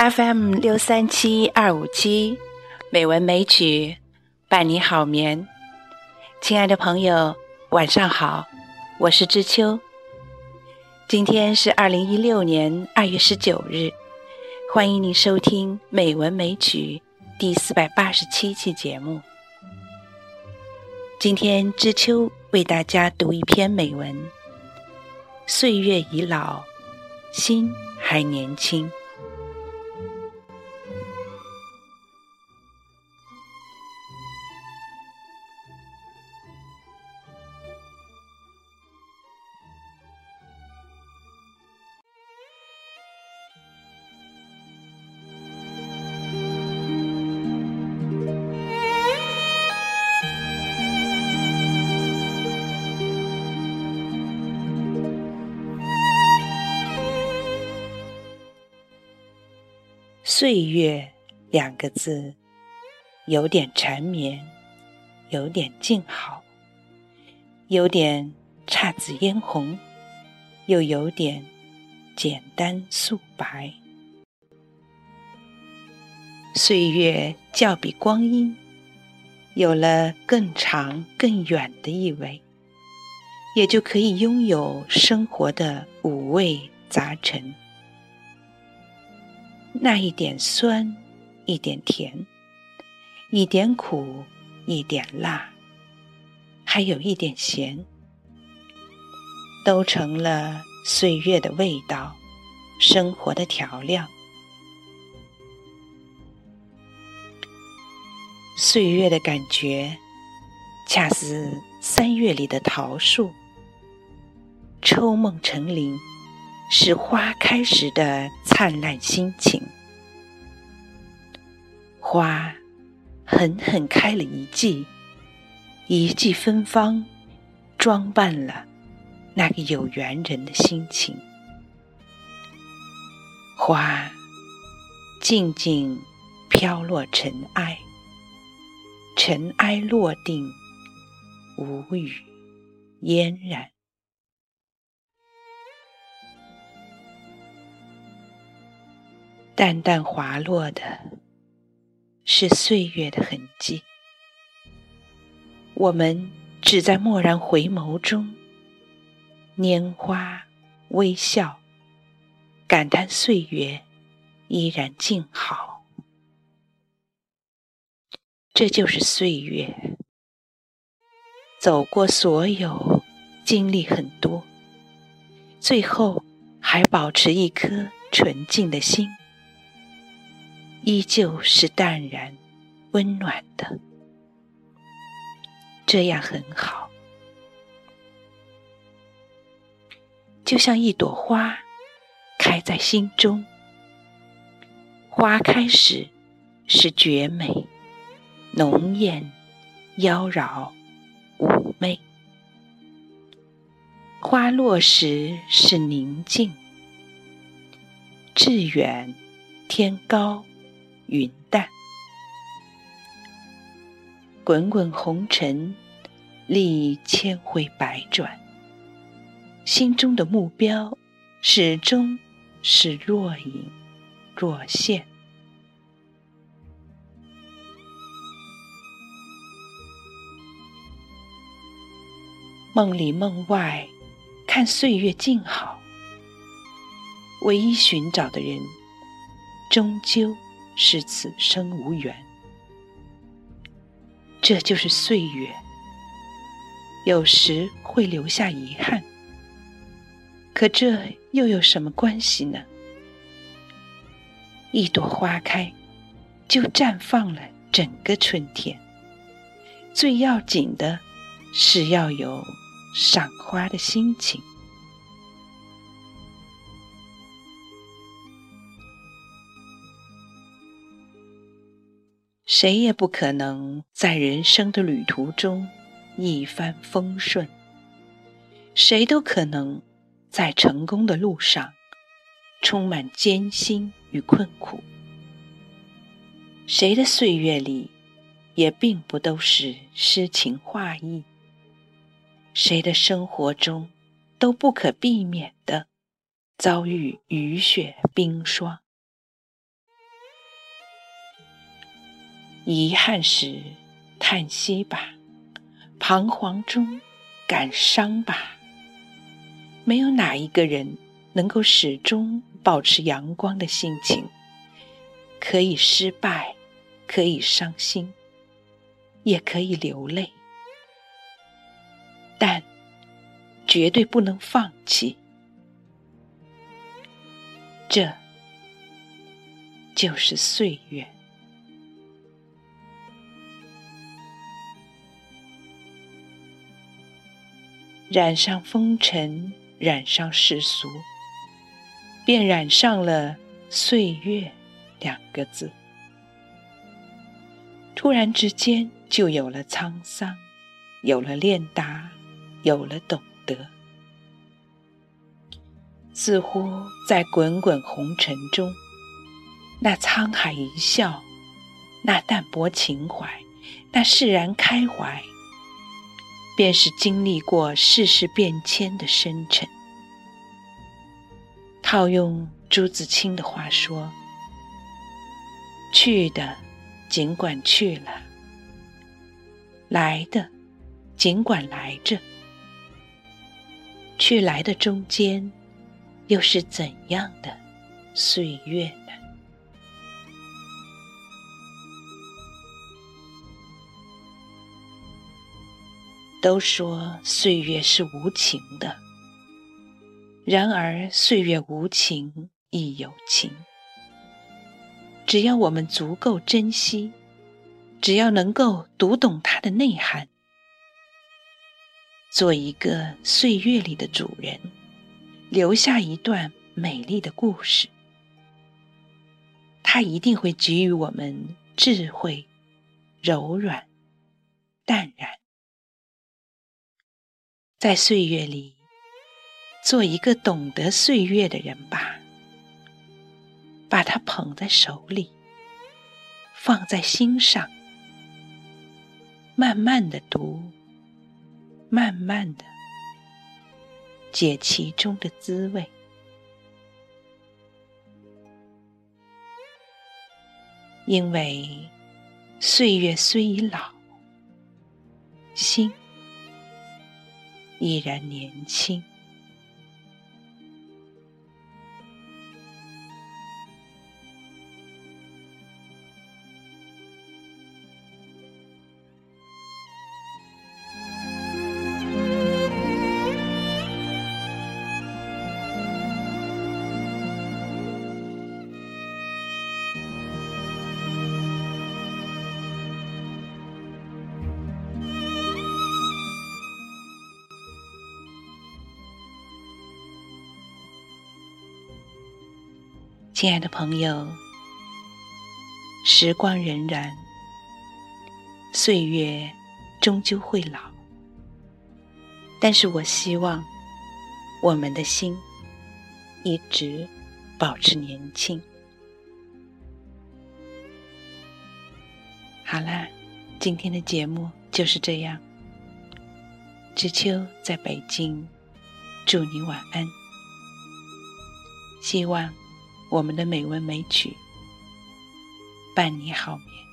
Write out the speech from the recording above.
FM 六三七二五七，美文美曲伴你好眠。亲爱的朋友，晚上好，我是知秋。今天是二零一六年二月十九日，欢迎您收听《美文美曲》第四百八十七期节目。今天知秋为大家读一篇美文：岁月已老，心还年轻。岁月两个字，有点缠绵，有点静好，有点姹紫嫣红，又有点简单素白。岁月较比光阴有了更长更远的意味，也就可以拥有生活的五味杂陈。那一点酸，一点甜，一点苦，一点辣，还有一点咸，都成了岁月的味道，生活的调料。岁月的感觉，恰似三月里的桃树，抽梦成林。是花开时的灿烂心情。花狠狠开了一季，一季芬芳，装扮了那个有缘人的心情。花静静飘落尘埃，尘埃落定，无语嫣然。淡淡滑落的，是岁月的痕迹。我们只在蓦然回眸中，拈花微笑，感叹岁月依然静好。这就是岁月，走过所有，经历很多，最后还保持一颗纯净的心。依旧是淡然、温暖的，这样很好。就像一朵花开在心中，花开时是绝美、浓艳、妖娆、妩媚；花落时是宁静、致远、天高。云淡，滚滚红尘，历千回百转，心中的目标始终是若隐若现。梦里梦外，看岁月静好，唯一寻找的人，终究。是此生无缘，这就是岁月。有时会留下遗憾，可这又有什么关系呢？一朵花开，就绽放了整个春天。最要紧的是要有赏花的心情。谁也不可能在人生的旅途中一帆风顺，谁都可能在成功的路上充满艰辛与困苦。谁的岁月里也并不都是诗情画意，谁的生活中都不可避免的遭遇雨雪冰霜。遗憾时叹息吧，彷徨中感伤吧。没有哪一个人能够始终保持阳光的心情。可以失败，可以伤心，也可以流泪，但绝对不能放弃。这就是岁月。染上风尘，染上世俗，便染上了岁月两个字。突然之间，就有了沧桑，有了练达，有了懂得。似乎在滚滚红尘中，那沧海一笑，那淡泊情怀，那释然开怀。便是经历过世事变迁的深沉。套用朱自清的话说：“去的尽管去了，来的尽管来着，去来的中间，又是怎样的岁月呢？”都说岁月是无情的，然而岁月无情亦有情。只要我们足够珍惜，只要能够读懂它的内涵，做一个岁月里的主人，留下一段美丽的故事，它一定会给予我们智慧、柔软、淡然。在岁月里，做一个懂得岁月的人吧。把它捧在手里，放在心上，慢慢的读，慢慢的解其中的滋味。因为岁月虽已老，心。依然年轻。亲爱的朋友，时光荏苒，岁月终究会老。但是我希望我们的心一直保持年轻。好啦，今天的节目就是这样。知秋在北京，祝你晚安。希望。我们的美文美曲，伴你好眠。